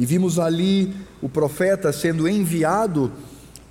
e vimos ali o profeta sendo enviado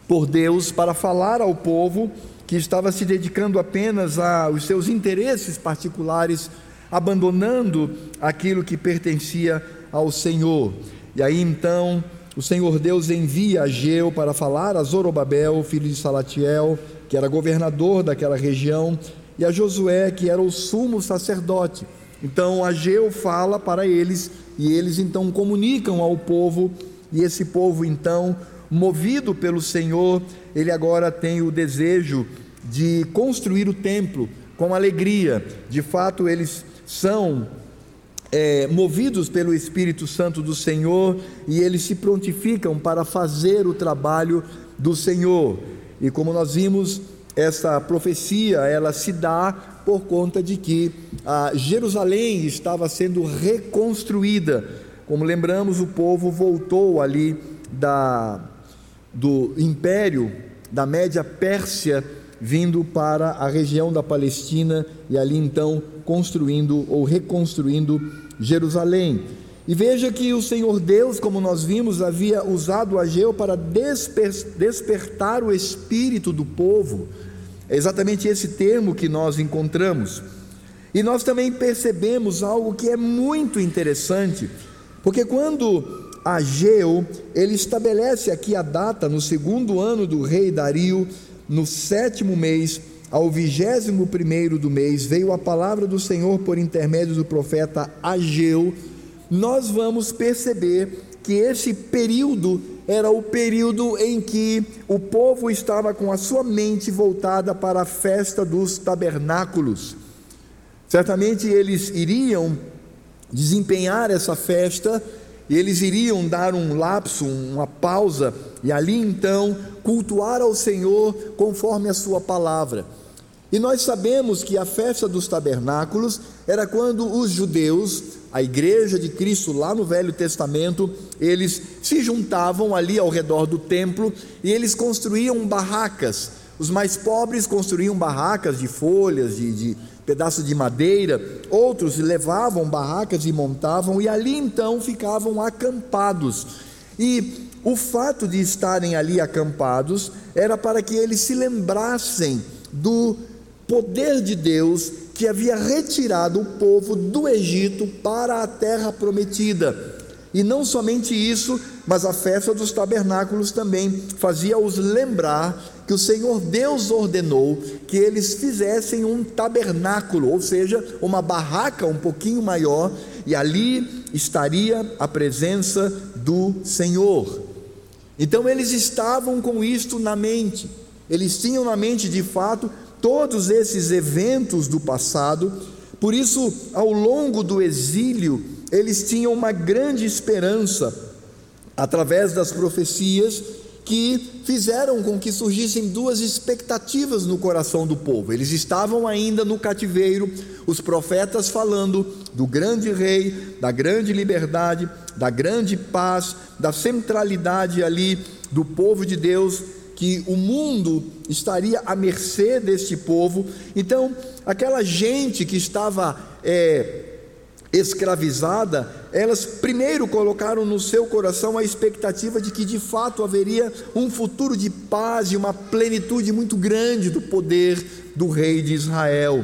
por Deus para falar ao povo que estava se dedicando apenas aos seus interesses particulares, abandonando aquilo que pertencia ao Senhor. E aí então o Senhor Deus envia Ageu para falar a Zorobabel, filho de Salatiel, que era governador daquela região, e a Josué, que era o sumo sacerdote. Então Ageu fala para eles e eles então comunicam ao povo, e esse povo então movido pelo Senhor, ele agora tem o desejo de construir o templo com alegria. De fato, eles são é, movidos pelo Espírito Santo do Senhor e eles se prontificam para fazer o trabalho do Senhor. E como nós vimos, essa profecia ela se dá por conta de que Jerusalém estava sendo reconstruída. Como lembramos, o povo voltou ali da do império da Média Pérsia vindo para a região da Palestina e ali então construindo ou reconstruindo Jerusalém. E veja que o Senhor Deus, como nós vimos, havia usado Ageu para desper despertar o espírito do povo. É exatamente esse termo que nós encontramos. E nós também percebemos algo que é muito interessante, porque quando Ageu, ele estabelece aqui a data no segundo ano do rei Dario, no sétimo mês, ao vigésimo primeiro do mês, veio a palavra do Senhor por intermédio do profeta Ageu, nós vamos perceber que esse período era o período em que o povo estava com a sua mente voltada para a festa dos tabernáculos. Certamente eles iriam desempenhar essa festa e eles iriam dar um lapso, uma pausa, e ali então cultuar ao Senhor conforme a Sua palavra. E nós sabemos que a festa dos tabernáculos era quando os judeus, a igreja de Cristo lá no Velho Testamento, eles se juntavam ali ao redor do templo e eles construíam barracas. Os mais pobres construíam barracas de folhas, de, de pedaço de madeira, outros levavam barracas e montavam, e ali então ficavam acampados. E o fato de estarem ali acampados era para que eles se lembrassem do poder de Deus que havia retirado o povo do Egito para a terra prometida. E não somente isso, mas a festa dos tabernáculos também fazia-os lembrar que o Senhor Deus ordenou que eles fizessem um tabernáculo, ou seja, uma barraca um pouquinho maior, e ali estaria a presença do Senhor. Então eles estavam com isto na mente, eles tinham na mente de fato todos esses eventos do passado, por isso, ao longo do exílio, eles tinham uma grande esperança, através das profecias, que fizeram com que surgissem duas expectativas no coração do povo. Eles estavam ainda no cativeiro, os profetas falando do grande rei, da grande liberdade, da grande paz, da centralidade ali do povo de Deus, que o mundo estaria à mercê deste povo. Então, aquela gente que estava é, escravizada, elas primeiro colocaram no seu coração a expectativa de que de fato haveria um futuro de paz e uma plenitude muito grande do poder do rei de Israel.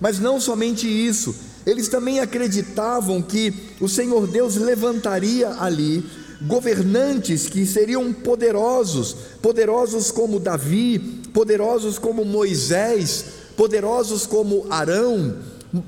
Mas não somente isso, eles também acreditavam que o Senhor Deus levantaria ali governantes que seriam poderosos, poderosos como Davi, poderosos como Moisés, poderosos como Arão,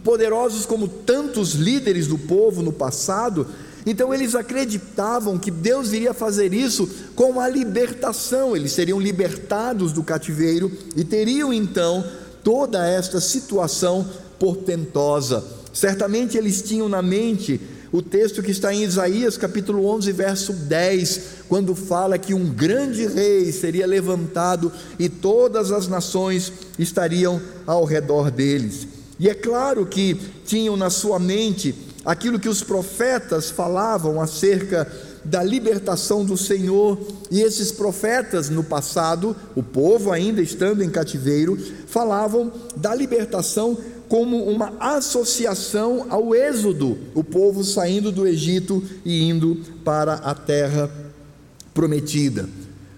poderosos como tantos líderes do povo no passado, então eles acreditavam que Deus iria fazer isso com a libertação, eles seriam libertados do cativeiro e teriam então toda esta situação portentosa. Certamente eles tinham na mente o texto que está em Isaías capítulo 11, verso 10, quando fala que um grande rei seria levantado e todas as nações estariam ao redor deles. E é claro que tinham na sua mente aquilo que os profetas falavam acerca da libertação do Senhor, e esses profetas no passado, o povo ainda estando em cativeiro, falavam da libertação como uma associação ao êxodo, o povo saindo do Egito e indo para a terra prometida.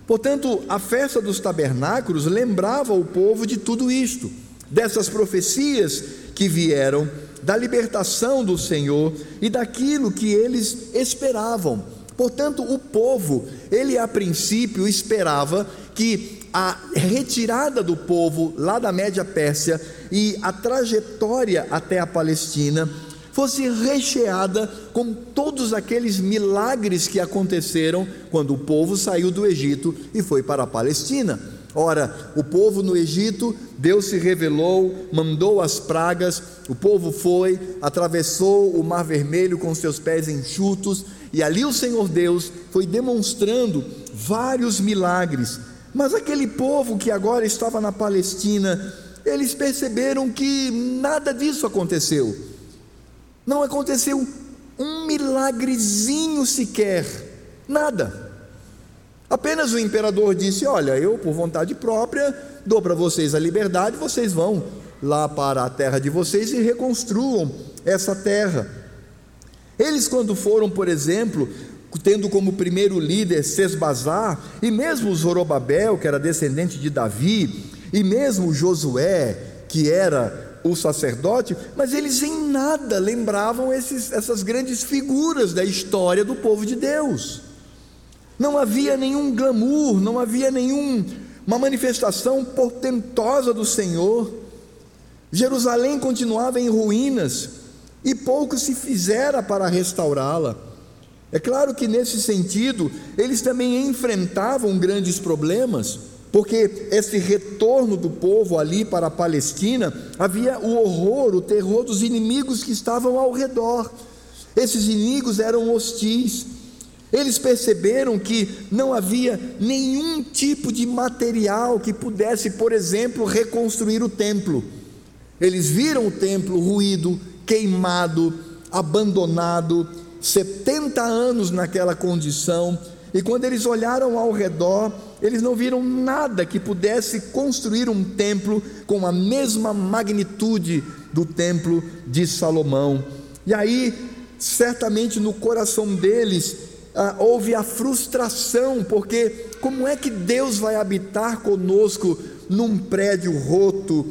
Portanto, a festa dos tabernáculos lembrava o povo de tudo isto, dessas profecias que vieram, da libertação do Senhor e daquilo que eles esperavam. Portanto, o povo, ele a princípio esperava que a retirada do povo lá da Média Pérsia e a trajetória até a Palestina fosse recheada com todos aqueles milagres que aconteceram quando o povo saiu do Egito e foi para a Palestina. Ora, o povo no Egito, Deus se revelou, mandou as pragas, o povo foi, atravessou o Mar Vermelho com seus pés enxutos, e ali o Senhor Deus foi demonstrando vários milagres. Mas aquele povo que agora estava na Palestina, eles perceberam que nada disso aconteceu. Não aconteceu um milagrezinho sequer, nada. Apenas o imperador disse: Olha, eu, por vontade própria, dou para vocês a liberdade, vocês vão lá para a terra de vocês e reconstruam essa terra. Eles, quando foram, por exemplo, tendo como primeiro líder Sesbazar, e mesmo Zorobabel, que era descendente de Davi, e mesmo Josué, que era o sacerdote, mas eles em nada lembravam esses, essas grandes figuras da história do povo de Deus. Não havia nenhum glamour, não havia nenhuma manifestação portentosa do Senhor. Jerusalém continuava em ruínas e pouco se fizera para restaurá-la. É claro que nesse sentido, eles também enfrentavam grandes problemas, porque esse retorno do povo ali para a Palestina, havia o horror, o terror dos inimigos que estavam ao redor. Esses inimigos eram hostis, eles perceberam que não havia nenhum tipo de material que pudesse, por exemplo, reconstruir o templo. Eles viram o templo ruído, queimado, abandonado, 70 anos naquela condição, e quando eles olharam ao redor, eles não viram nada que pudesse construir um templo com a mesma magnitude do templo de Salomão. E aí, certamente no coração deles, ah, houve a frustração, porque como é que Deus vai habitar conosco num prédio roto,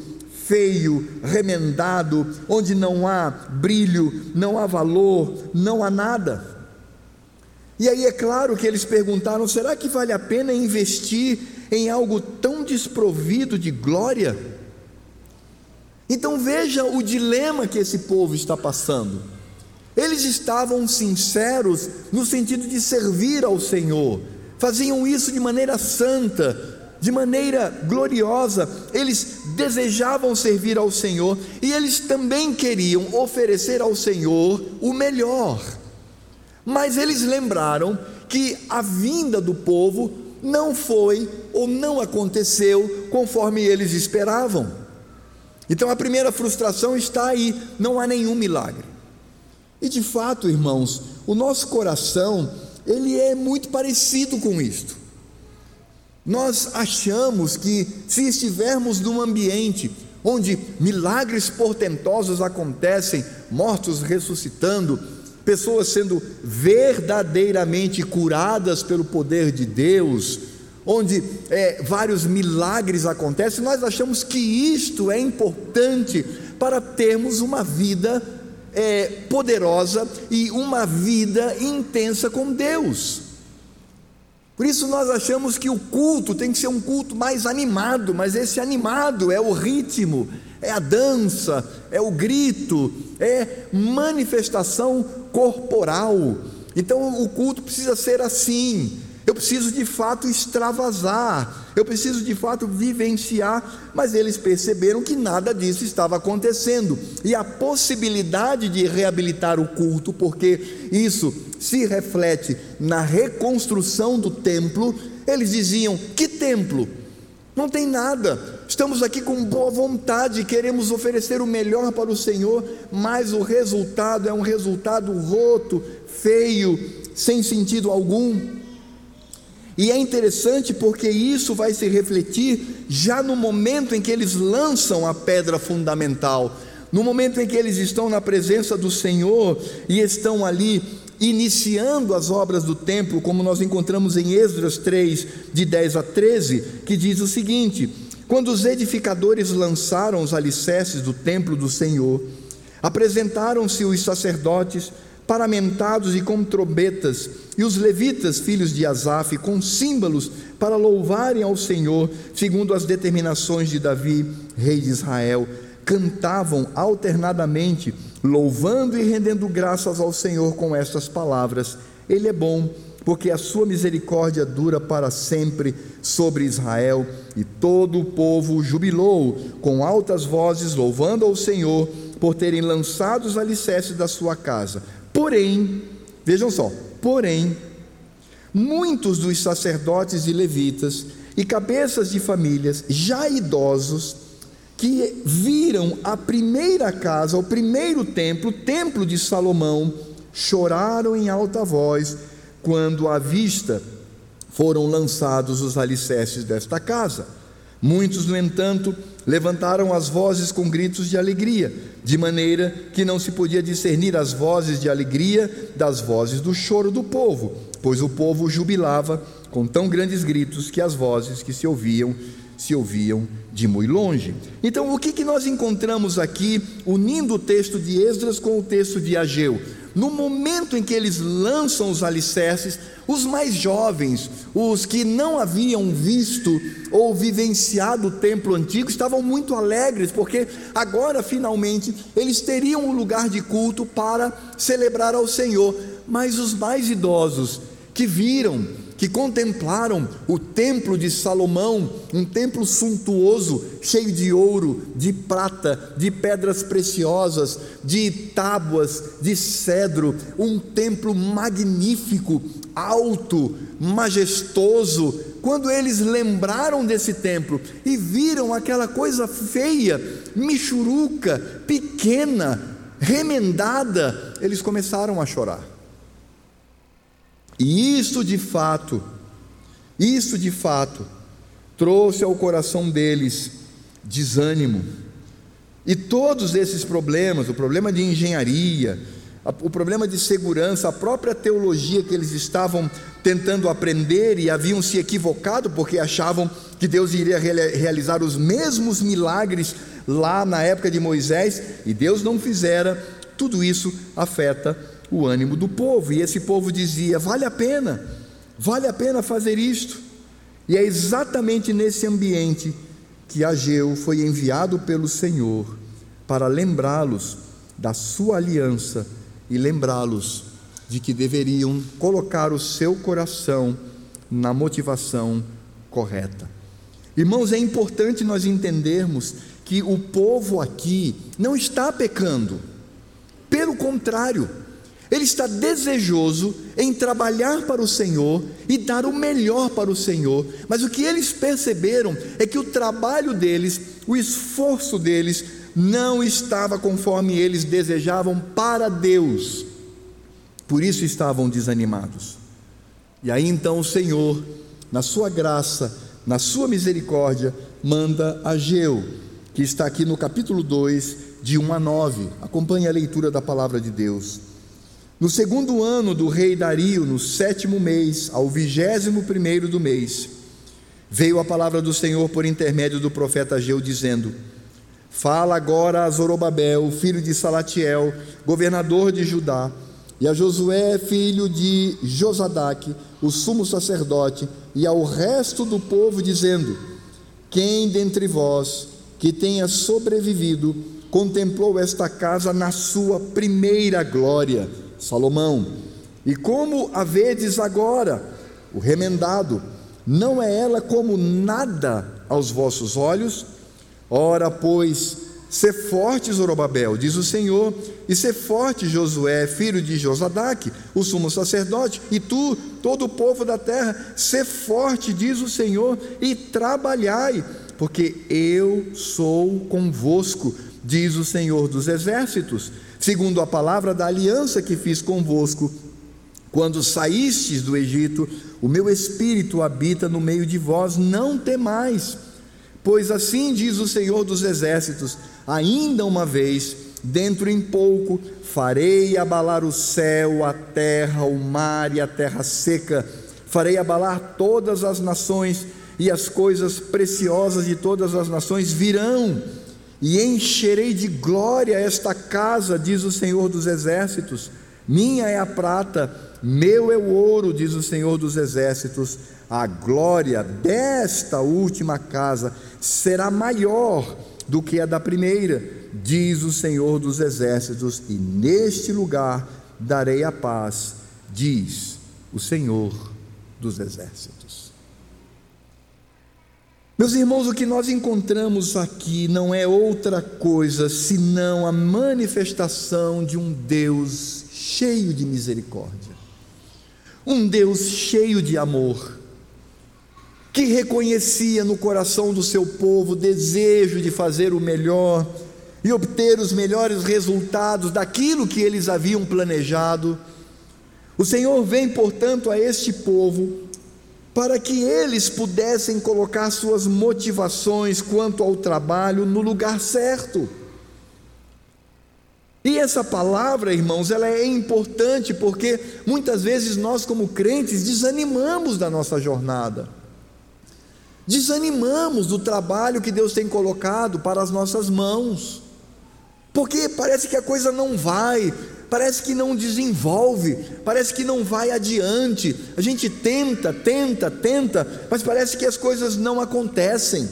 feio, remendado, onde não há brilho, não há valor, não há nada? E aí é claro que eles perguntaram: será que vale a pena investir em algo tão desprovido de glória? Então veja o dilema que esse povo está passando. Eles estavam sinceros no sentido de servir ao Senhor, faziam isso de maneira santa, de maneira gloriosa, eles desejavam servir ao Senhor e eles também queriam oferecer ao Senhor o melhor. Mas eles lembraram que a vinda do povo não foi ou não aconteceu conforme eles esperavam. Então a primeira frustração está aí, não há nenhum milagre. E de fato, irmãos, o nosso coração, ele é muito parecido com isto. Nós achamos que se estivermos num ambiente onde milagres portentosos acontecem, mortos ressuscitando, pessoas sendo verdadeiramente curadas pelo poder de Deus, onde é, vários milagres acontecem, nós achamos que isto é importante para termos uma vida é, poderosa e uma vida intensa com Deus. Por isso nós achamos que o culto tem que ser um culto mais animado, mas esse animado é o ritmo, é a dança, é o grito, é manifestação corporal. Então o culto precisa ser assim, eu preciso de fato extravasar, eu preciso de fato vivenciar, mas eles perceberam que nada disso estava acontecendo. E a possibilidade de reabilitar o culto, porque isso se reflete na reconstrução do templo, eles diziam: que templo? Não tem nada. Estamos aqui com boa vontade, queremos oferecer o melhor para o Senhor, mas o resultado é um resultado roto, feio, sem sentido algum. E é interessante porque isso vai se refletir já no momento em que eles lançam a pedra fundamental. no momento em que eles estão na presença do Senhor e estão ali iniciando as obras do templo, como nós encontramos em Esdras 3, de 10 a 13, que diz o seguinte: Quando os edificadores lançaram os alicerces do templo do Senhor, apresentaram-se os sacerdotes paramentados e com trombetas, e os levitas, filhos de Asaf, com símbolos para louvarem ao Senhor, segundo as determinações de Davi, rei de Israel, cantavam alternadamente, louvando e rendendo graças ao Senhor com estas palavras: Ele é bom, porque a sua misericórdia dura para sempre sobre Israel. E todo o povo jubilou com altas vozes, louvando ao Senhor por terem lançado os alicerces da sua casa. Porém, vejam só, porém, muitos dos sacerdotes e levitas e cabeças de famílias já idosos que viram a primeira casa, o primeiro templo, o templo de Salomão, choraram em alta voz quando à vista foram lançados os alicerces desta casa. Muitos, no entanto, levantaram as vozes com gritos de alegria, de maneira que não se podia discernir as vozes de alegria das vozes do choro do povo, pois o povo jubilava com tão grandes gritos que as vozes que se ouviam se ouviam de muito longe. Então, o que, que nós encontramos aqui, unindo o texto de Esdras com o texto de Ageu? No momento em que eles lançam os alicerces, os mais jovens, os que não haviam visto ou vivenciado o templo antigo, estavam muito alegres, porque agora finalmente eles teriam um lugar de culto para celebrar ao Senhor. Mas os mais idosos, que viram que contemplaram o templo de Salomão, um templo suntuoso, cheio de ouro, de prata, de pedras preciosas, de tábuas, de cedro, um templo magnífico, alto, majestoso. Quando eles lembraram desse templo e viram aquela coisa feia, michuruca, pequena, remendada, eles começaram a chorar. E isso de fato, isso de fato, trouxe ao coração deles desânimo. E todos esses problemas, o problema de engenharia, o problema de segurança, a própria teologia que eles estavam tentando aprender e haviam se equivocado porque achavam que Deus iria realizar os mesmos milagres lá na época de Moisés e Deus não fizera, tudo isso afeta o ânimo do povo. E esse povo dizia: vale a pena, vale a pena fazer isto. E é exatamente nesse ambiente que Ageu foi enviado pelo Senhor para lembrá-los da sua aliança e lembrá-los de que deveriam colocar o seu coração na motivação correta. Irmãos, é importante nós entendermos que o povo aqui não está pecando, pelo contrário, ele está desejoso em trabalhar para o Senhor e dar o melhor para o Senhor, mas o que eles perceberam é que o trabalho deles, o esforço deles, não estava conforme eles desejavam para Deus, por isso estavam desanimados. E aí então o Senhor, na sua graça, na sua misericórdia, manda a Geu, que está aqui no capítulo 2, de 1 a 9. Acompanhe a leitura da palavra de Deus. No segundo ano do rei Dario, no sétimo mês, ao vigésimo primeiro do mês, veio a palavra do Senhor por intermédio do profeta Ageu, dizendo: Fala agora a Zorobabel, filho de Salatiel, governador de Judá, e a Josué, filho de Josadaque, o sumo sacerdote, e ao resto do povo, dizendo: Quem dentre vós que tenha sobrevivido contemplou esta casa na sua primeira glória? Salomão. E como a vedes agora, o remendado, não é ela como nada aos vossos olhos? Ora, pois, Sê forte, Zorobabel, diz o Senhor, e sê forte, Josué, filho de Josadaque, o sumo sacerdote, e tu, todo o povo da terra, sê forte, diz o Senhor, e trabalhai, porque eu sou convosco, diz o Senhor dos exércitos segundo a palavra da aliança que fiz convosco, quando saístes do Egito, o meu espírito habita no meio de vós, não temais, Pois assim diz o Senhor dos Exércitos: ainda uma vez, dentro em pouco, farei abalar o céu, a terra, o mar e a terra seca, farei abalar todas as nações, e as coisas preciosas de todas as nações virão, e encherei de glória esta casa, diz o Senhor dos Exércitos. Minha é a prata, meu é o ouro, diz o Senhor dos Exércitos. A glória desta última casa será maior do que a da primeira, diz o Senhor dos Exércitos, e neste lugar darei a paz, diz o Senhor dos Exércitos. Meus irmãos, o que nós encontramos aqui não é outra coisa senão a manifestação de um Deus cheio de misericórdia, um Deus cheio de amor que reconhecia no coração do seu povo o desejo de fazer o melhor e obter os melhores resultados daquilo que eles haviam planejado. O Senhor vem, portanto, a este povo para que eles pudessem colocar suas motivações quanto ao trabalho no lugar certo. E essa palavra, irmãos, ela é importante porque muitas vezes nós, como crentes, desanimamos da nossa jornada. Desanimamos do trabalho que Deus tem colocado para as nossas mãos, porque parece que a coisa não vai, parece que não desenvolve, parece que não vai adiante. A gente tenta, tenta, tenta, mas parece que as coisas não acontecem.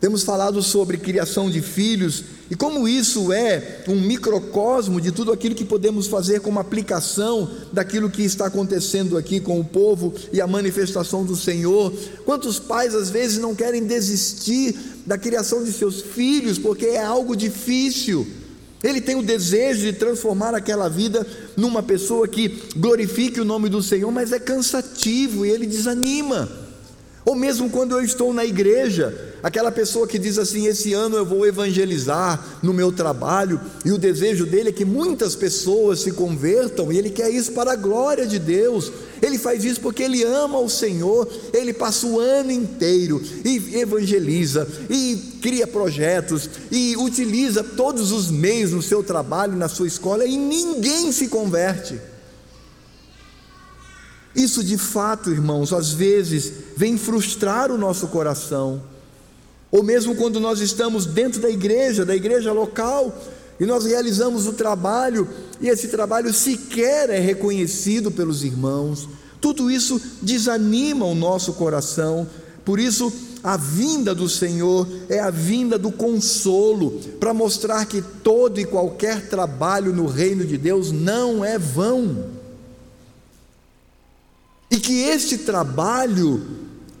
Temos falado sobre criação de filhos e como isso é um microcosmo de tudo aquilo que podemos fazer como aplicação daquilo que está acontecendo aqui com o povo e a manifestação do Senhor. Quantos pais às vezes não querem desistir da criação de seus filhos porque é algo difícil. Ele tem o desejo de transformar aquela vida numa pessoa que glorifique o nome do Senhor, mas é cansativo e ele desanima. Ou mesmo quando eu estou na igreja, aquela pessoa que diz assim: esse ano eu vou evangelizar no meu trabalho, e o desejo dele é que muitas pessoas se convertam, e ele quer isso para a glória de Deus. Ele faz isso porque ele ama o Senhor, ele passa o ano inteiro e evangeliza, e cria projetos, e utiliza todos os meios no seu trabalho, na sua escola, e ninguém se converte. Isso de fato, irmãos, às vezes vem frustrar o nosso coração ou mesmo quando nós estamos dentro da igreja, da igreja local, e nós realizamos o trabalho, e esse trabalho sequer é reconhecido pelos irmãos, tudo isso desanima o nosso coração, por isso a vinda do Senhor é a vinda do consolo, para mostrar que todo e qualquer trabalho no reino de Deus não é vão, e que este trabalho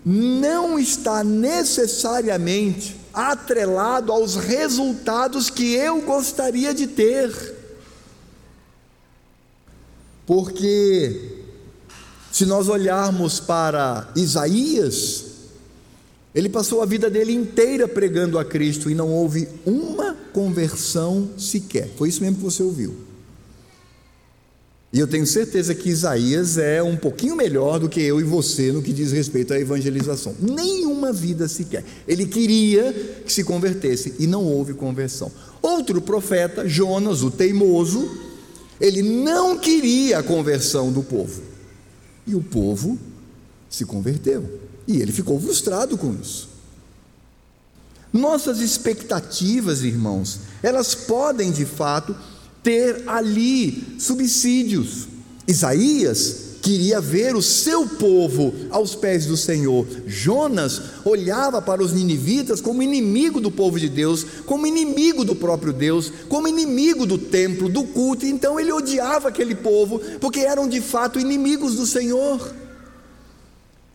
não está necessariamente atrelado aos resultados que eu gostaria de ter. Porque, se nós olharmos para Isaías, ele passou a vida dele inteira pregando a Cristo e não houve uma conversão sequer. Foi isso mesmo que você ouviu. E eu tenho certeza que Isaías é um pouquinho melhor do que eu e você no que diz respeito à evangelização. Nenhuma vida sequer. Ele queria que se convertesse e não houve conversão. Outro profeta, Jonas, o teimoso, ele não queria a conversão do povo. E o povo se converteu. E ele ficou frustrado com isso. Nossas expectativas, irmãos, elas podem de fato ter ali subsídios. Isaías queria ver o seu povo aos pés do Senhor. Jonas olhava para os ninivitas como inimigo do povo de Deus, como inimigo do próprio Deus, como inimigo do templo, do culto. Então ele odiava aquele povo, porque eram de fato inimigos do Senhor.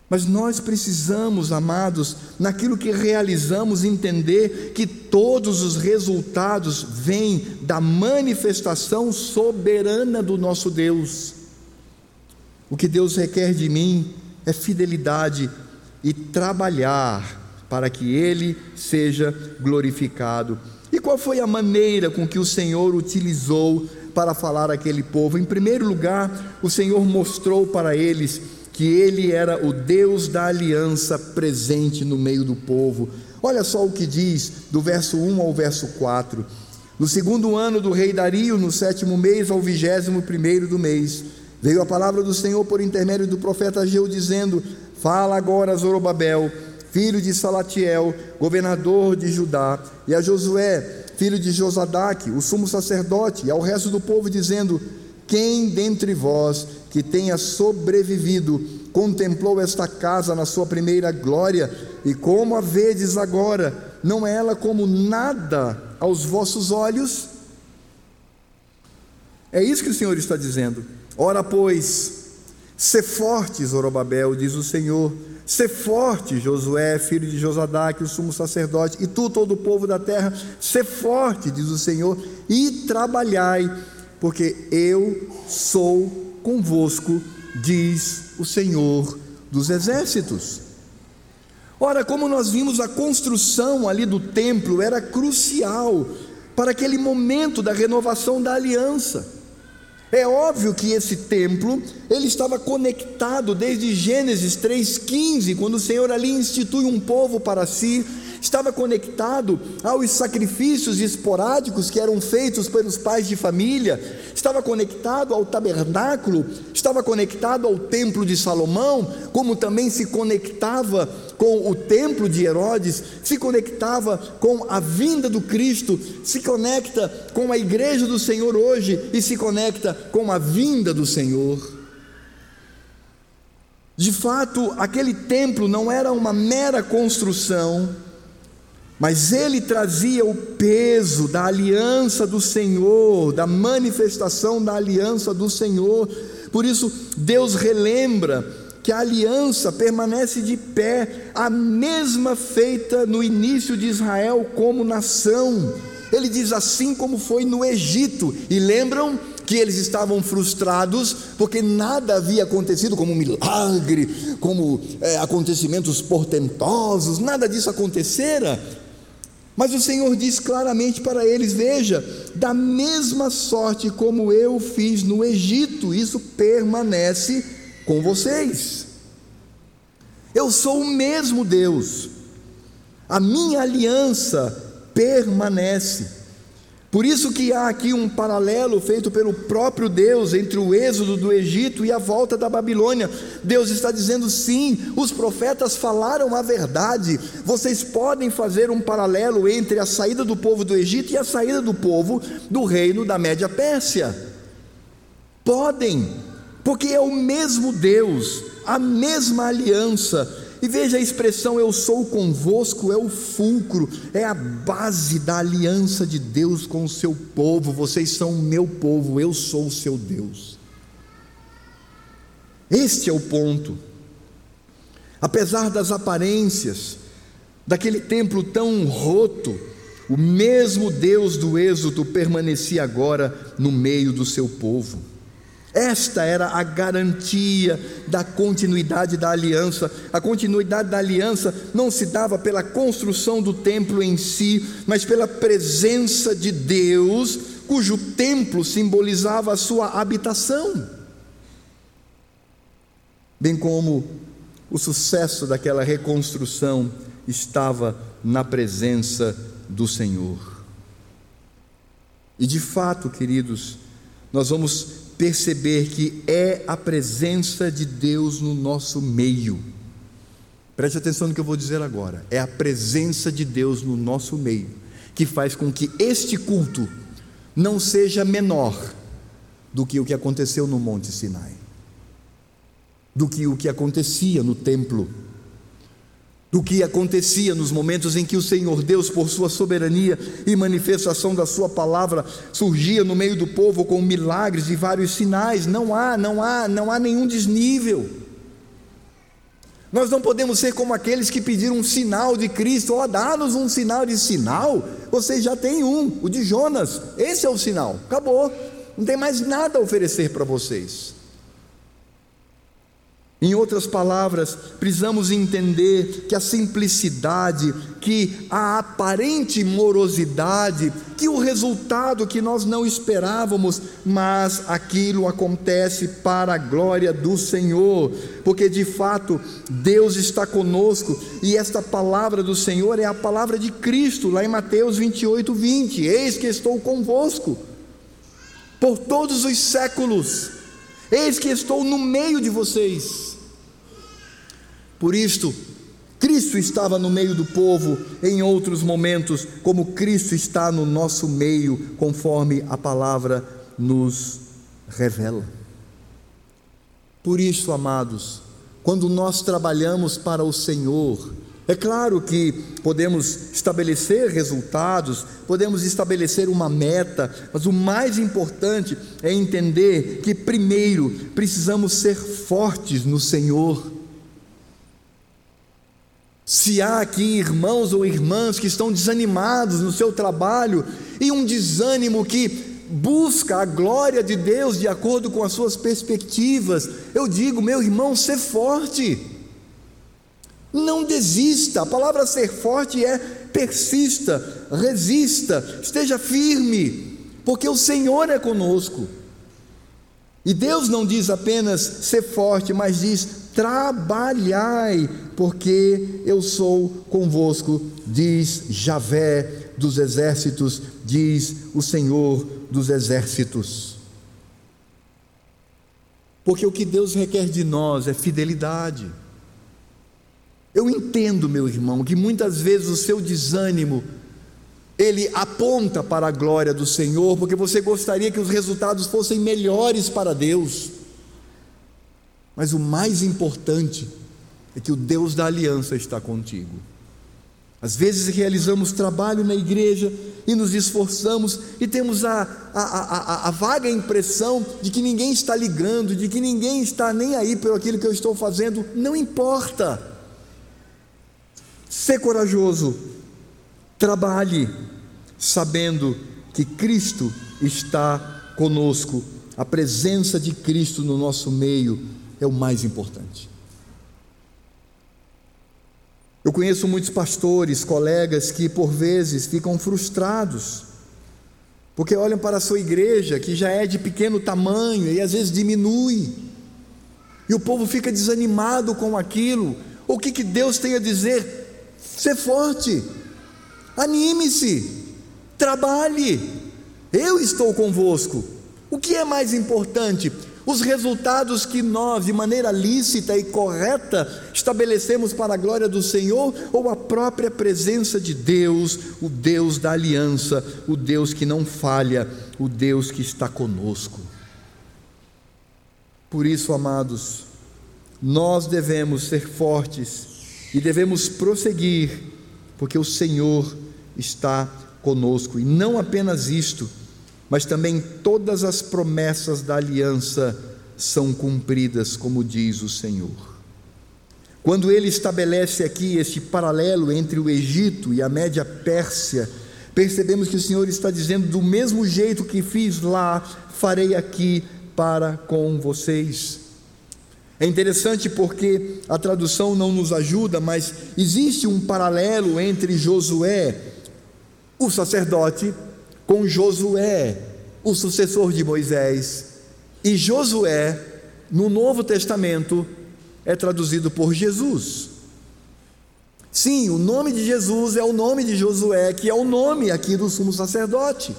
Mas nós precisamos, amados, naquilo que realizamos, entender que todos os resultados vêm da manifestação soberana do nosso Deus. O que Deus requer de mim é fidelidade e trabalhar para que Ele seja glorificado. E qual foi a maneira com que o Senhor utilizou para falar àquele povo? Em primeiro lugar, o Senhor mostrou para eles que ele era o Deus da aliança presente no meio do povo, Olha só o que diz do verso 1 ao verso 4. No segundo ano do rei Dario, no sétimo mês, ao vigésimo primeiro do mês, veio a palavra do Senhor por intermédio do profeta Ageu, dizendo: Fala agora a Zorobabel, filho de Salatiel, governador de Judá, e a Josué, filho de Josadaque, o sumo sacerdote, e ao resto do povo, dizendo: Quem dentre vós que tenha sobrevivido contemplou esta casa na sua primeira glória, e como a vedes agora, não é ela como nada aos vossos olhos? É isso que o Senhor está dizendo. Ora, pois, se forte, Zorobabel, diz o Senhor, se forte, Josué, filho de Josadaque, o sumo sacerdote, e tu, todo o povo da terra, se forte, diz o Senhor, e trabalhai, porque eu sou convosco, diz o Senhor dos exércitos. Ora, como nós vimos, a construção ali do templo era crucial para aquele momento da renovação da aliança. É óbvio que esse templo, ele estava conectado desde Gênesis 3:15, quando o Senhor ali institui um povo para si, estava conectado aos sacrifícios esporádicos que eram feitos pelos pais de família, estava conectado ao tabernáculo, estava conectado ao templo de Salomão, como também se conectava com o templo de Herodes, se conectava com a vinda do Cristo, se conecta com a igreja do Senhor hoje e se conecta com a vinda do Senhor. De fato, aquele templo não era uma mera construção, mas ele trazia o peso da aliança do Senhor, da manifestação da aliança do Senhor. Por isso, Deus relembra que a aliança permanece de pé, a mesma feita no início de Israel como nação. Ele diz assim como foi no Egito, e lembram que eles estavam frustrados porque nada havia acontecido como um milagre, como é, acontecimentos portentosos, nada disso acontecera. Mas o Senhor diz claramente para eles: Veja, da mesma sorte como eu fiz no Egito, isso permanece com vocês. Eu sou o mesmo Deus, a minha aliança permanece. Por isso que há aqui um paralelo feito pelo próprio Deus entre o êxodo do Egito e a volta da Babilônia. Deus está dizendo sim, os profetas falaram a verdade. Vocês podem fazer um paralelo entre a saída do povo do Egito e a saída do povo do reino da Média Pérsia. Podem, porque é o mesmo Deus, a mesma aliança e veja a expressão eu sou convosco, é o fulcro, é a base da aliança de Deus com o seu povo. Vocês são o meu povo, eu sou o seu Deus. Este é o ponto. Apesar das aparências daquele templo tão roto, o mesmo Deus do Êxodo permanecia agora no meio do seu povo. Esta era a garantia da continuidade da aliança. A continuidade da aliança não se dava pela construção do templo em si, mas pela presença de Deus, cujo templo simbolizava a sua habitação. Bem como o sucesso daquela reconstrução estava na presença do Senhor. E de fato, queridos, nós vamos perceber que é a presença de Deus no nosso meio. Preste atenção no que eu vou dizer agora. É a presença de Deus no nosso meio que faz com que este culto não seja menor do que o que aconteceu no Monte Sinai, do que o que acontecia no templo do que acontecia nos momentos em que o Senhor Deus, por sua soberania e manifestação da sua palavra, surgia no meio do povo com milagres e vários sinais. Não há, não há, não há nenhum desnível. Nós não podemos ser como aqueles que pediram um sinal de Cristo. Ó, oh, dá-nos um sinal de sinal. Vocês já têm um, o de Jonas. Esse é o sinal. Acabou. Não tem mais nada a oferecer para vocês. Em outras palavras, precisamos entender que a simplicidade, que a aparente morosidade, que o resultado que nós não esperávamos, mas aquilo acontece para a glória do Senhor, porque de fato Deus está conosco e esta palavra do Senhor é a palavra de Cristo, lá em Mateus 28, 20: Eis que estou convosco por todos os séculos, eis que estou no meio de vocês por isto, Cristo estava no meio do povo em outros momentos, como Cristo está no nosso meio, conforme a palavra nos revela. Por isso, amados, quando nós trabalhamos para o Senhor, é claro que podemos estabelecer resultados, podemos estabelecer uma meta, mas o mais importante é entender que, primeiro, precisamos ser fortes no Senhor. Se há aqui irmãos ou irmãs que estão desanimados no seu trabalho e um desânimo que busca a glória de Deus de acordo com as suas perspectivas, eu digo, meu irmão, ser forte. Não desista. A palavra ser forte é persista, resista, esteja firme, porque o Senhor é conosco. E Deus não diz apenas ser forte, mas diz trabalhai, porque eu sou convosco, diz Javé dos exércitos, diz o Senhor dos exércitos. Porque o que Deus requer de nós é fidelidade. Eu entendo, meu irmão, que muitas vezes o seu desânimo ele aponta para a glória do Senhor, porque você gostaria que os resultados fossem melhores para Deus. Mas o mais importante é que o Deus da aliança está contigo. Às vezes realizamos trabalho na igreja e nos esforçamos e temos a, a, a, a, vaga impressão de que ninguém está ligando, de que ninguém está nem aí pelo aquilo que eu estou fazendo. Não importa. Ser corajoso, trabalhe, sabendo que Cristo está conosco, a presença de Cristo no nosso meio é o mais importante. Eu conheço muitos pastores, colegas que por vezes ficam frustrados, porque olham para a sua igreja, que já é de pequeno tamanho e às vezes diminui, e o povo fica desanimado com aquilo. O que, que Deus tem a dizer? Ser forte, anime-se, trabalhe, eu estou convosco. O que é mais importante? Os resultados que nós, de maneira lícita e correta, estabelecemos para a glória do Senhor, ou a própria presença de Deus, o Deus da aliança, o Deus que não falha, o Deus que está conosco. Por isso, amados, nós devemos ser fortes e devemos prosseguir, porque o Senhor está conosco, e não apenas isto mas também todas as promessas da aliança são cumpridas, como diz o Senhor. Quando ele estabelece aqui este paralelo entre o Egito e a Média Pérsia, percebemos que o Senhor está dizendo: do mesmo jeito que fiz lá, farei aqui para com vocês. É interessante porque a tradução não nos ajuda, mas existe um paralelo entre Josué, o sacerdote, com Josué, o sucessor de Moisés. E Josué, no Novo Testamento, é traduzido por Jesus. Sim, o nome de Jesus é o nome de Josué, que é o nome aqui do sumo sacerdote.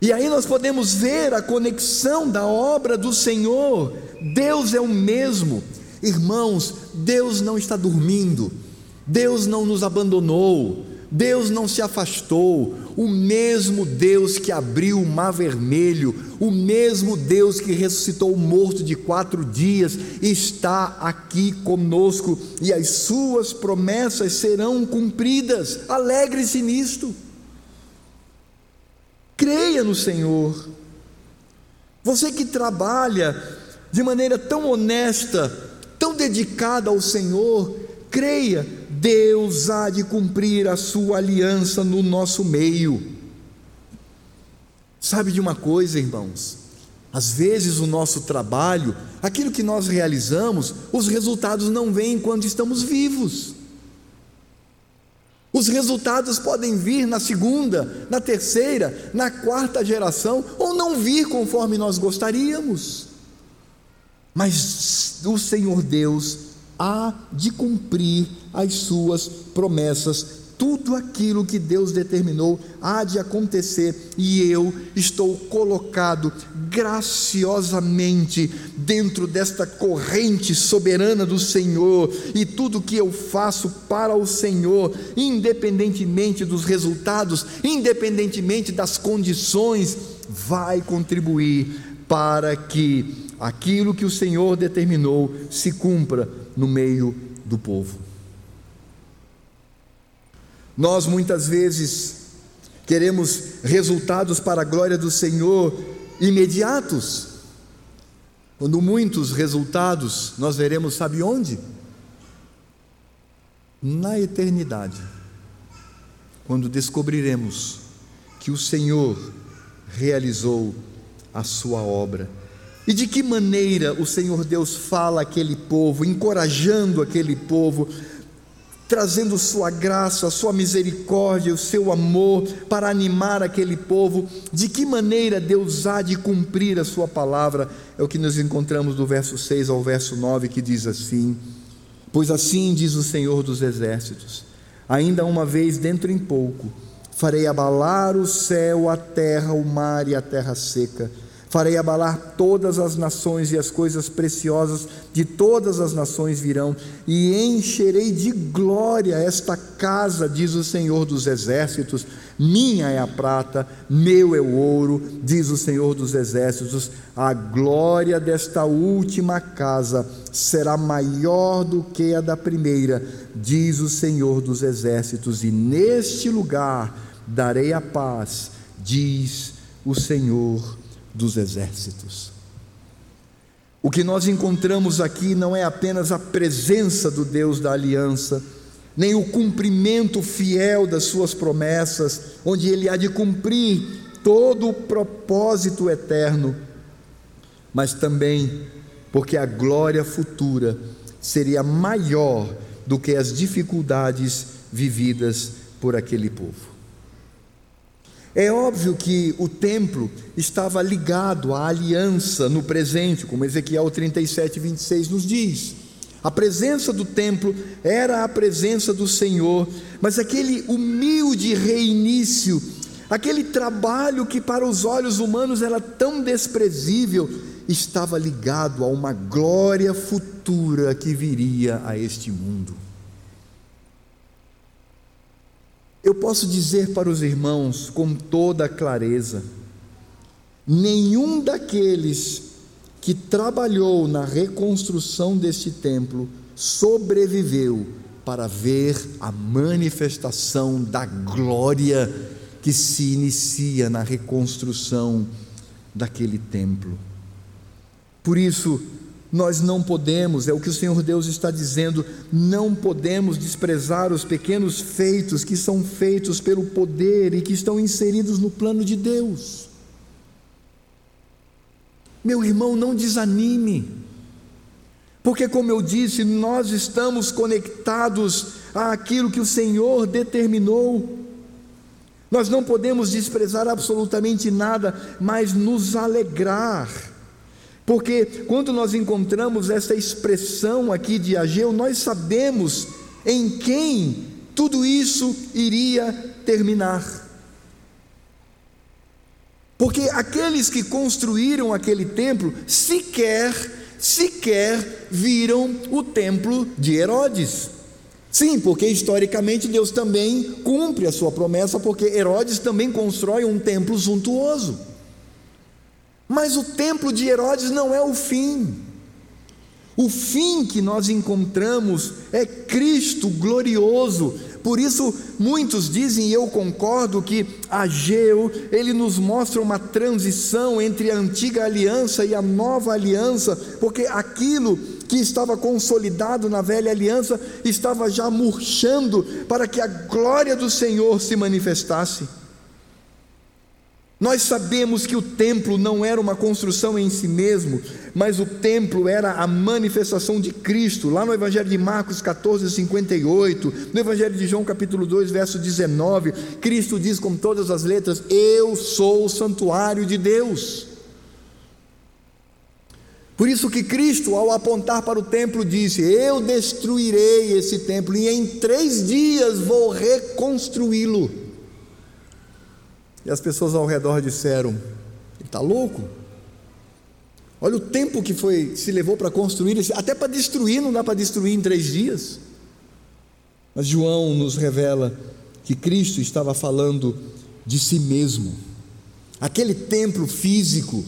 E aí nós podemos ver a conexão da obra do Senhor. Deus é o mesmo. Irmãos, Deus não está dormindo. Deus não nos abandonou. Deus não se afastou, o mesmo Deus que abriu o mar vermelho, o mesmo Deus que ressuscitou o morto de quatro dias, está aqui conosco e as suas promessas serão cumpridas. Alegre-se nisto. Creia no Senhor. Você que trabalha de maneira tão honesta, tão dedicada ao Senhor, creia Deus há de cumprir a sua aliança no nosso meio. Sabe de uma coisa, irmãos? Às vezes, o nosso trabalho, aquilo que nós realizamos, os resultados não vêm quando estamos vivos. Os resultados podem vir na segunda, na terceira, na quarta geração, ou não vir conforme nós gostaríamos. Mas o Senhor Deus há de cumprir as suas promessas tudo aquilo que Deus determinou há de acontecer e eu estou colocado graciosamente dentro desta corrente soberana do Senhor e tudo que eu faço para o Senhor, independentemente dos resultados, independentemente das condições, vai contribuir para que aquilo que o Senhor determinou se cumpra no meio do povo. Nós muitas vezes queremos resultados para a glória do Senhor imediatos, quando muitos resultados nós veremos, sabe onde? Na eternidade, quando descobriremos que o Senhor realizou a sua obra. E de que maneira o Senhor Deus fala aquele povo, encorajando aquele povo trazendo sua graça, sua misericórdia, o seu amor para animar aquele povo. De que maneira Deus há de cumprir a sua palavra? É o que nós encontramos do verso 6 ao verso 9 que diz assim: Pois assim diz o Senhor dos exércitos: Ainda uma vez dentro em pouco farei abalar o céu, a terra, o mar e a terra seca Farei abalar todas as nações e as coisas preciosas de todas as nações virão, e encherei de glória esta casa, diz o Senhor dos exércitos. Minha é a prata, meu é o ouro, diz o Senhor dos exércitos. A glória desta última casa será maior do que a da primeira, diz o Senhor dos exércitos, e neste lugar darei a paz, diz o Senhor dos exércitos. O que nós encontramos aqui não é apenas a presença do Deus da aliança, nem o cumprimento fiel das suas promessas, onde ele há de cumprir todo o propósito eterno, mas também porque a glória futura seria maior do que as dificuldades vividas por aquele povo. É óbvio que o templo estava ligado à aliança no presente, como Ezequiel 37, 26 nos diz. A presença do templo era a presença do Senhor, mas aquele humilde reinício, aquele trabalho que para os olhos humanos era tão desprezível, estava ligado a uma glória futura que viria a este mundo. Eu posso dizer para os irmãos com toda clareza: nenhum daqueles que trabalhou na reconstrução deste templo sobreviveu para ver a manifestação da glória que se inicia na reconstrução daquele templo. Por isso, nós não podemos, é o que o Senhor Deus está dizendo, não podemos desprezar os pequenos feitos que são feitos pelo poder e que estão inseridos no plano de Deus. Meu irmão, não desanime, porque, como eu disse, nós estamos conectados àquilo que o Senhor determinou. Nós não podemos desprezar absolutamente nada, mas nos alegrar porque quando nós encontramos essa expressão aqui de Ageu, nós sabemos em quem tudo isso iria terminar. Porque aqueles que construíram aquele templo sequer, sequer viram o templo de Herodes. Sim, porque historicamente Deus também cumpre a sua promessa, porque Herodes também constrói um templo suntuoso. Mas o templo de Herodes não é o fim. O fim que nós encontramos é Cristo glorioso. Por isso, muitos dizem, e eu concordo, que Ageu, ele nos mostra uma transição entre a antiga aliança e a nova aliança, porque aquilo que estava consolidado na velha aliança estava já murchando para que a glória do Senhor se manifestasse. Nós sabemos que o templo não era uma construção em si mesmo, mas o templo era a manifestação de Cristo. Lá no Evangelho de Marcos 14, 58, no Evangelho de João, capítulo 2, verso 19, Cristo diz com todas as letras: Eu sou o santuário de Deus. Por isso que Cristo, ao apontar para o templo, disse: Eu destruirei esse templo e em três dias vou reconstruí-lo. E as pessoas ao redor disseram: Ele está louco? Olha o tempo que foi se levou para construir, até para destruir, não dá para destruir em três dias. Mas João nos revela que Cristo estava falando de si mesmo. Aquele templo físico,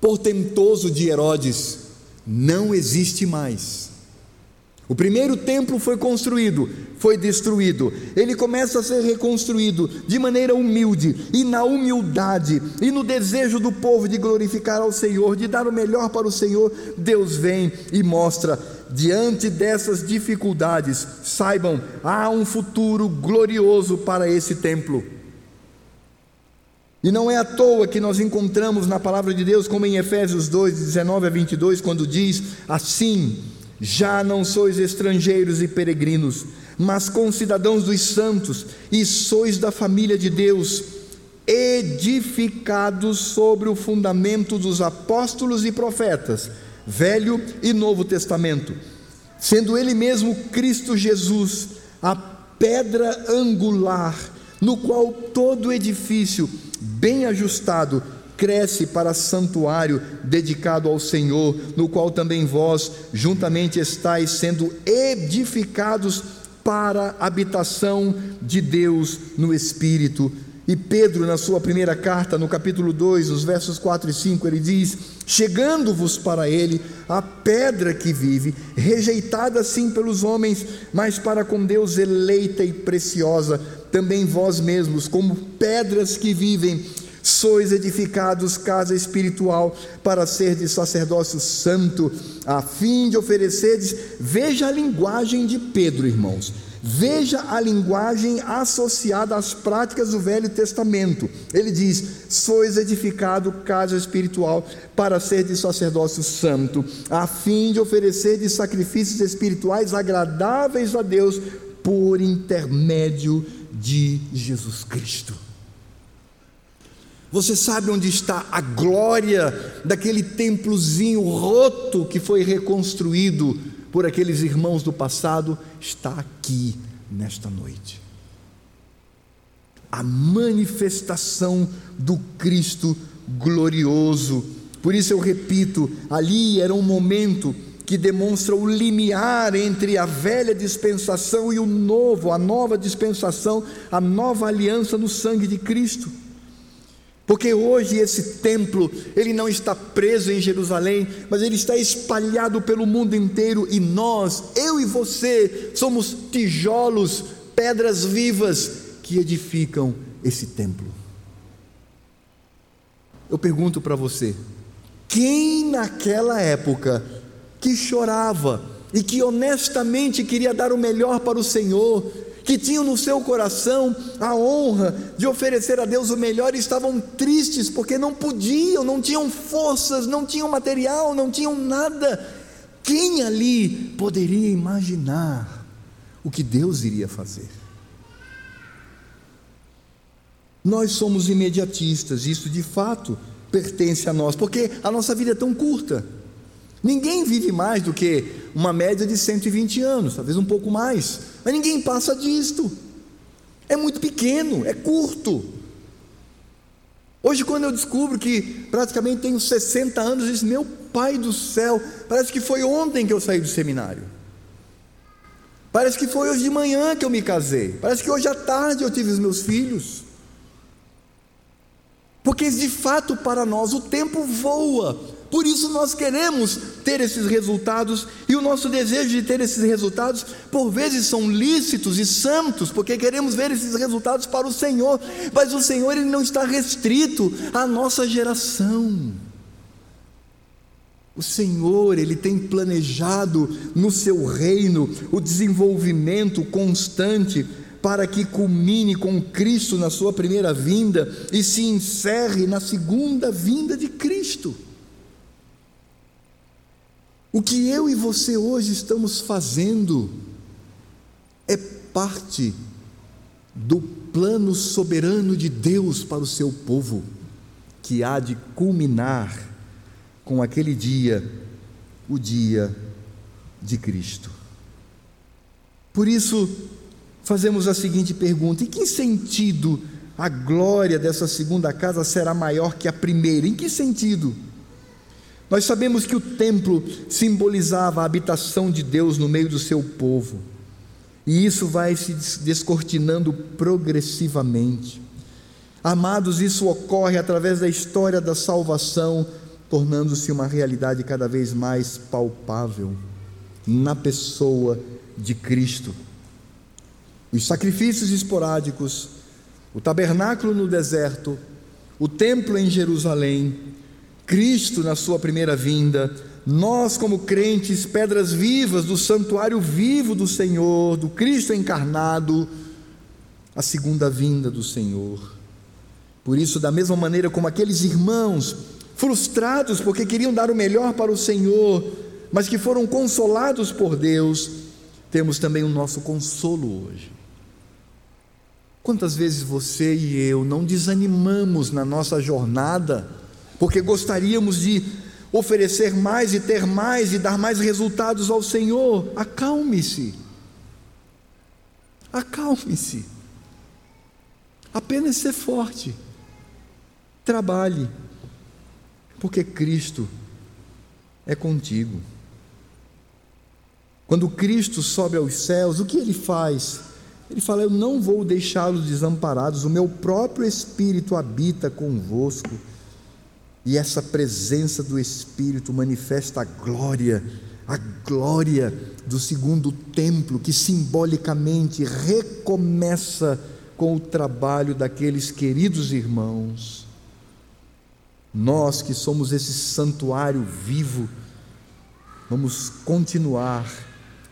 portentoso de Herodes, não existe mais. O primeiro templo foi construído, foi destruído. Ele começa a ser reconstruído de maneira humilde e na humildade e no desejo do povo de glorificar ao Senhor, de dar o melhor para o Senhor. Deus vem e mostra diante dessas dificuldades, saibam, há um futuro glorioso para esse templo. E não é à toa que nós encontramos na palavra de Deus, como em Efésios 2, 19 a 22, quando diz assim: já não sois estrangeiros e peregrinos, mas concidadãos dos santos, e sois da família de Deus, edificados sobre o fundamento dos apóstolos e profetas, Velho e Novo Testamento, sendo Ele mesmo Cristo Jesus, a pedra angular, no qual todo edifício, bem ajustado, cresce para santuário dedicado ao Senhor, no qual também vós juntamente estáis sendo edificados para a habitação de Deus no Espírito. E Pedro, na sua primeira carta, no capítulo 2, os versos 4 e 5, ele diz: Chegando-vos para ele a pedra que vive, rejeitada sim pelos homens, mas para com Deus eleita e preciosa, também vós mesmos, como pedras que vivem, sois edificados casa espiritual para ser de sacerdócio santo, a fim de ofereceres, veja a linguagem de Pedro, irmãos. Veja a linguagem associada às práticas do Velho Testamento. Ele diz: sois edificado casa espiritual para ser de sacerdócio santo, a fim de oferecer de sacrifícios espirituais agradáveis a Deus por intermédio de Jesus Cristo. Você sabe onde está a glória daquele templozinho roto que foi reconstruído por aqueles irmãos do passado? Está aqui nesta noite. A manifestação do Cristo glorioso. Por isso eu repito, ali era um momento que demonstra o limiar entre a velha dispensação e o novo, a nova dispensação, a nova aliança no sangue de Cristo. Porque hoje esse templo, ele não está preso em Jerusalém, mas ele está espalhado pelo mundo inteiro e nós, eu e você, somos tijolos, pedras vivas que edificam esse templo. Eu pergunto para você, quem naquela época que chorava e que honestamente queria dar o melhor para o Senhor, que tinham no seu coração a honra de oferecer a Deus o melhor estavam tristes porque não podiam, não tinham forças, não tinham material, não tinham nada. Quem ali poderia imaginar o que Deus iria fazer? Nós somos imediatistas, isso de fato pertence a nós, porque a nossa vida é tão curta. Ninguém vive mais do que uma média de 120 anos, talvez um pouco mais, mas ninguém passa disto. É muito pequeno, é curto. Hoje, quando eu descubro que praticamente tenho 60 anos, eu disse: Meu pai do céu, parece que foi ontem que eu saí do seminário. Parece que foi hoje de manhã que eu me casei. Parece que hoje à tarde eu tive os meus filhos. Porque de fato para nós o tempo voa. Por isso nós queremos ter esses resultados e o nosso desejo de ter esses resultados, por vezes são lícitos e santos, porque queremos ver esses resultados para o Senhor, mas o Senhor ele não está restrito à nossa geração. O Senhor, ele tem planejado no seu reino o desenvolvimento constante para que culmine com Cristo na sua primeira vinda e se encerre na segunda vinda de Cristo. O que eu e você hoje estamos fazendo é parte do plano soberano de Deus para o seu povo, que há de culminar com aquele dia, o dia de Cristo. Por isso, fazemos a seguinte pergunta: em que sentido a glória dessa segunda casa será maior que a primeira? Em que sentido? Nós sabemos que o templo simbolizava a habitação de Deus no meio do seu povo. E isso vai se descortinando progressivamente. Amados, isso ocorre através da história da salvação, tornando-se uma realidade cada vez mais palpável na pessoa de Cristo. Os sacrifícios esporádicos, o tabernáculo no deserto, o templo em Jerusalém, Cristo na sua primeira vinda, nós, como crentes, pedras vivas do santuário vivo do Senhor, do Cristo encarnado, a segunda vinda do Senhor. Por isso, da mesma maneira como aqueles irmãos, frustrados porque queriam dar o melhor para o Senhor, mas que foram consolados por Deus, temos também o nosso consolo hoje. Quantas vezes você e eu não desanimamos na nossa jornada, porque gostaríamos de oferecer mais e ter mais e dar mais resultados ao Senhor. Acalme-se. Acalme-se. Apenas ser forte. Trabalhe. Porque Cristo é contigo. Quando Cristo sobe aos céus, o que ele faz? Ele fala: Eu não vou deixá-los desamparados, o meu próprio Espírito habita convosco. E essa presença do Espírito manifesta a glória, a glória do segundo templo, que simbolicamente recomeça com o trabalho daqueles queridos irmãos. Nós que somos esse santuário vivo, vamos continuar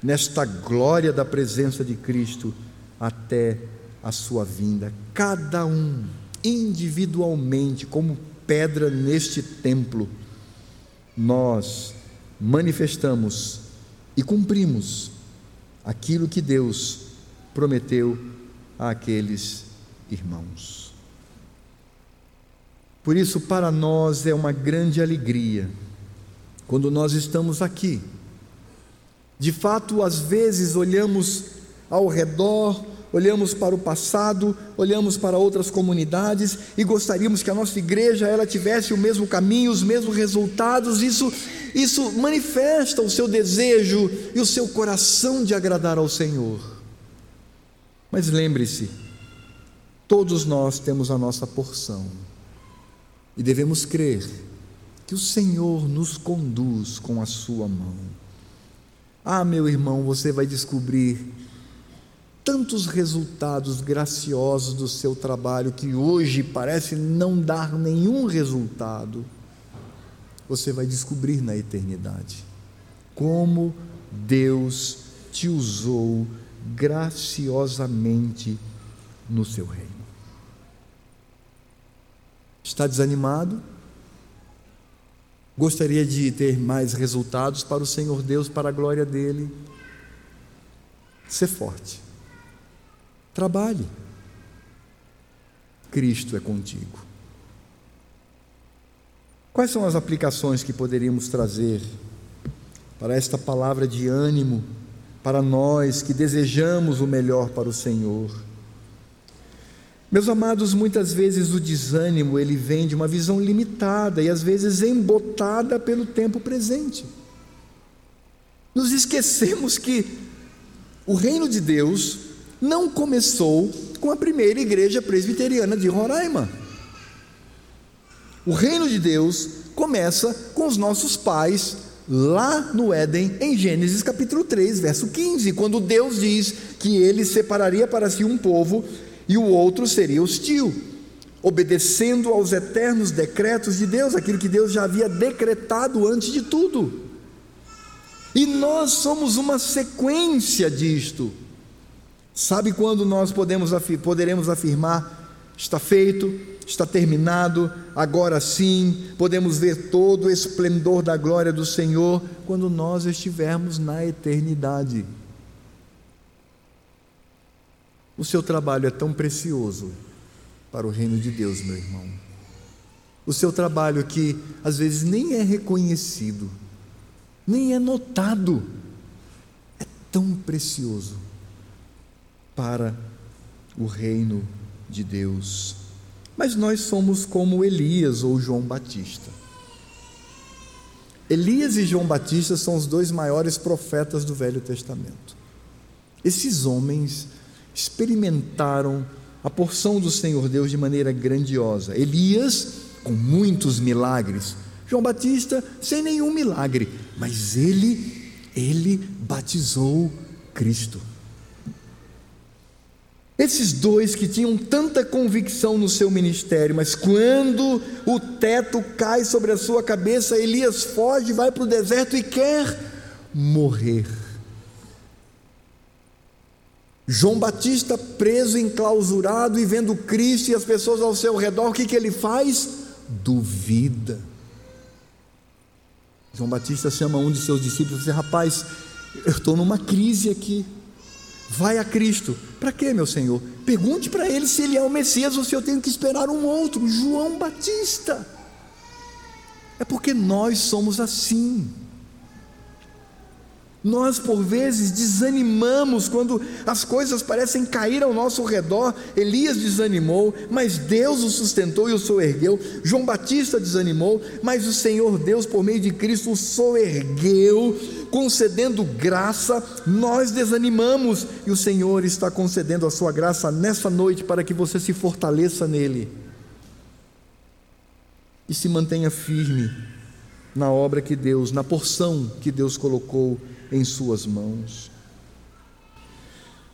nesta glória da presença de Cristo até a sua vinda, cada um individualmente, como pedra neste templo, nós manifestamos e cumprimos aquilo que Deus prometeu àqueles irmãos. Por isso, para nós é uma grande alegria quando nós estamos aqui. De fato, às vezes olhamos ao redor, olhamos para o passado, olhamos para outras comunidades e gostaríamos que a nossa igreja ela tivesse o mesmo caminho, os mesmos resultados. Isso isso manifesta o seu desejo e o seu coração de agradar ao Senhor. Mas lembre-se, todos nós temos a nossa porção e devemos crer que o Senhor nos conduz com a sua mão. Ah, meu irmão, você vai descobrir tantos resultados graciosos do seu trabalho que hoje parece não dar nenhum resultado, você vai descobrir na eternidade como Deus te usou graciosamente no seu reino. Está desanimado? Gostaria de ter mais resultados para o Senhor Deus, para a glória dele? Ser forte Trabalhe. Cristo é contigo. Quais são as aplicações que poderíamos trazer para esta palavra de ânimo para nós que desejamos o melhor para o Senhor? Meus amados, muitas vezes o desânimo ele vem de uma visão limitada e às vezes embotada pelo tempo presente. Nos esquecemos que o reino de Deus não começou com a primeira igreja presbiteriana de Roraima. O reino de Deus começa com os nossos pais lá no Éden, em Gênesis capítulo 3, verso 15, quando Deus diz que ele separaria para si um povo e o outro seria hostil, obedecendo aos eternos decretos de Deus, aquilo que Deus já havia decretado antes de tudo. E nós somos uma sequência disto. Sabe quando nós podemos, poderemos afirmar: está feito, está terminado, agora sim podemos ver todo o esplendor da glória do Senhor quando nós estivermos na eternidade. O seu trabalho é tão precioso para o reino de Deus, meu irmão. O seu trabalho que às vezes nem é reconhecido, nem é notado, é tão precioso para o reino de Deus. Mas nós somos como Elias ou João Batista. Elias e João Batista são os dois maiores profetas do Velho Testamento. Esses homens experimentaram a porção do Senhor Deus de maneira grandiosa. Elias, com muitos milagres, João Batista, sem nenhum milagre, mas ele, ele batizou Cristo. Esses dois que tinham tanta convicção no seu ministério, mas quando o teto cai sobre a sua cabeça, Elias foge, vai para o deserto e quer morrer. João Batista preso, enclausurado e vendo Cristo e as pessoas ao seu redor, o que, que ele faz? Duvida. João Batista chama um de seus discípulos e diz: Rapaz, eu estou numa crise aqui. Vai a Cristo. Para quê, meu Senhor? Pergunte para ele se ele é o Messias ou se eu tenho que esperar um outro. João Batista. É porque nós somos assim. Nós, por vezes, desanimamos quando as coisas parecem cair ao nosso redor. Elias desanimou, mas Deus o sustentou e o soergueu. João Batista desanimou, mas o Senhor Deus, por meio de Cristo, o soergueu, concedendo graça. Nós desanimamos e o Senhor está concedendo a sua graça nessa noite para que você se fortaleça nele e se mantenha firme na obra que Deus, na porção que Deus colocou em Suas mãos.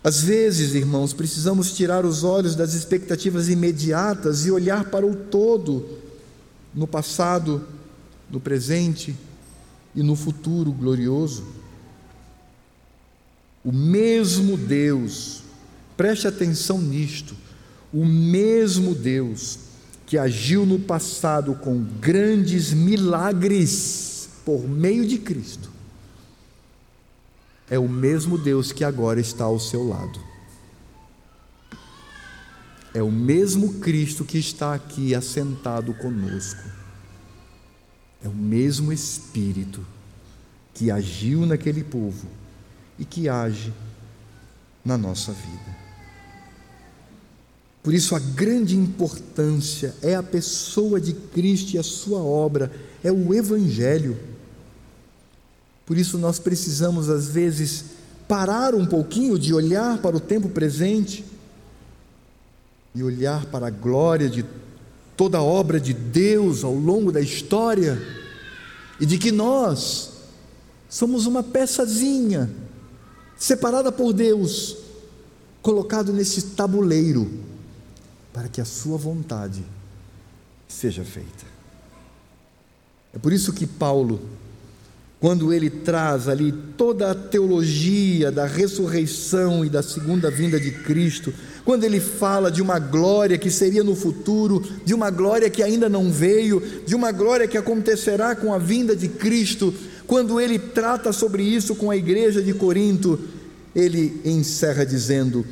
Às vezes, irmãos, precisamos tirar os olhos das expectativas imediatas e olhar para o todo, no passado, no presente e no futuro glorioso. O mesmo Deus, preste atenção nisto, o mesmo Deus que agiu no passado com grandes milagres por meio de Cristo, é o mesmo Deus que agora está ao seu lado. É o mesmo Cristo que está aqui assentado conosco. É o mesmo Espírito que agiu naquele povo e que age na nossa vida. Por isso, a grande importância é a pessoa de Cristo e a sua obra, é o Evangelho. Por isso nós precisamos, às vezes, parar um pouquinho de olhar para o tempo presente e olhar para a glória de toda a obra de Deus ao longo da história e de que nós somos uma peçazinha separada por Deus, colocado nesse tabuleiro para que a sua vontade seja feita. É por isso que Paulo quando ele traz ali toda a teologia da ressurreição e da segunda vinda de Cristo, quando ele fala de uma glória que seria no futuro, de uma glória que ainda não veio, de uma glória que acontecerá com a vinda de Cristo, quando ele trata sobre isso com a igreja de Corinto, ele encerra dizendo: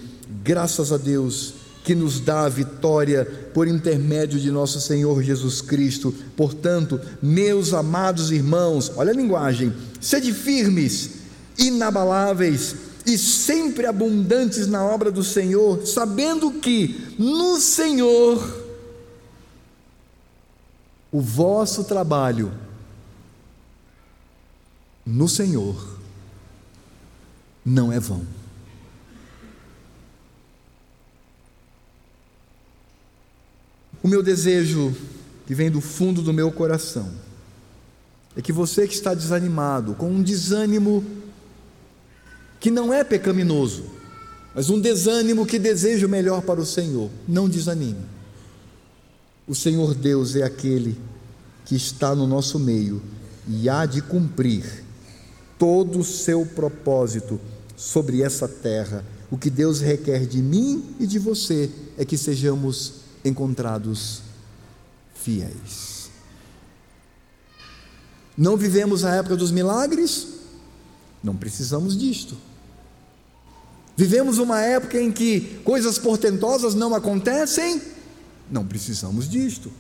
graças a Deus que nos dá a vitória por intermédio de nosso Senhor Jesus Cristo. Portanto, meus amados irmãos, olha a linguagem, sede firmes, inabaláveis e sempre abundantes na obra do Senhor, sabendo que no Senhor o vosso trabalho no Senhor não é vão. O meu desejo, que vem do fundo do meu coração, é que você que está desanimado, com um desânimo que não é pecaminoso, mas um desânimo que deseja o melhor para o Senhor, não desanime. O Senhor Deus é aquele que está no nosso meio e há de cumprir todo o seu propósito sobre essa terra O que Deus requer de mim e de você é que sejamos encontrados fiéis. Não vivemos a época dos milagres? Não precisamos disto. Vivemos uma época em que coisas portentosas não acontecem? Não precisamos disto.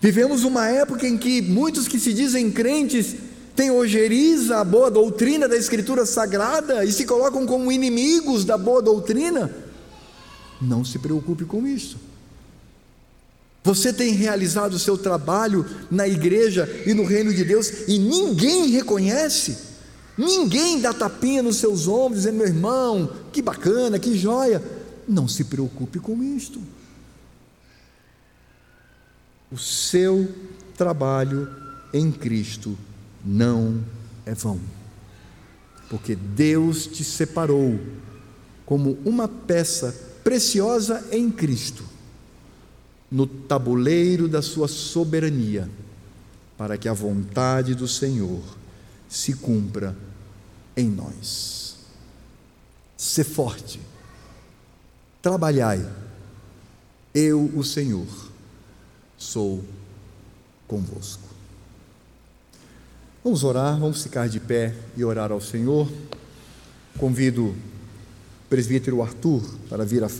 Vivemos uma época em que muitos que se dizem crentes têm ojeriza a boa doutrina da Escritura Sagrada e se colocam como inimigos da boa doutrina. Não se preocupe com isso. Você tem realizado o seu trabalho na igreja e no reino de Deus e ninguém reconhece. Ninguém dá tapinha nos seus ombros, dizendo, meu irmão, que bacana, que joia. Não se preocupe com isto. O seu trabalho em Cristo não é vão, porque Deus te separou como uma peça preciosa em Cristo, no tabuleiro da sua soberania, para que a vontade do Senhor se cumpra em nós. Ser forte, trabalhai, eu, o Senhor, sou convosco. Vamos orar, vamos ficar de pé e orar ao Senhor. Convido o presbítero Arthur para vir à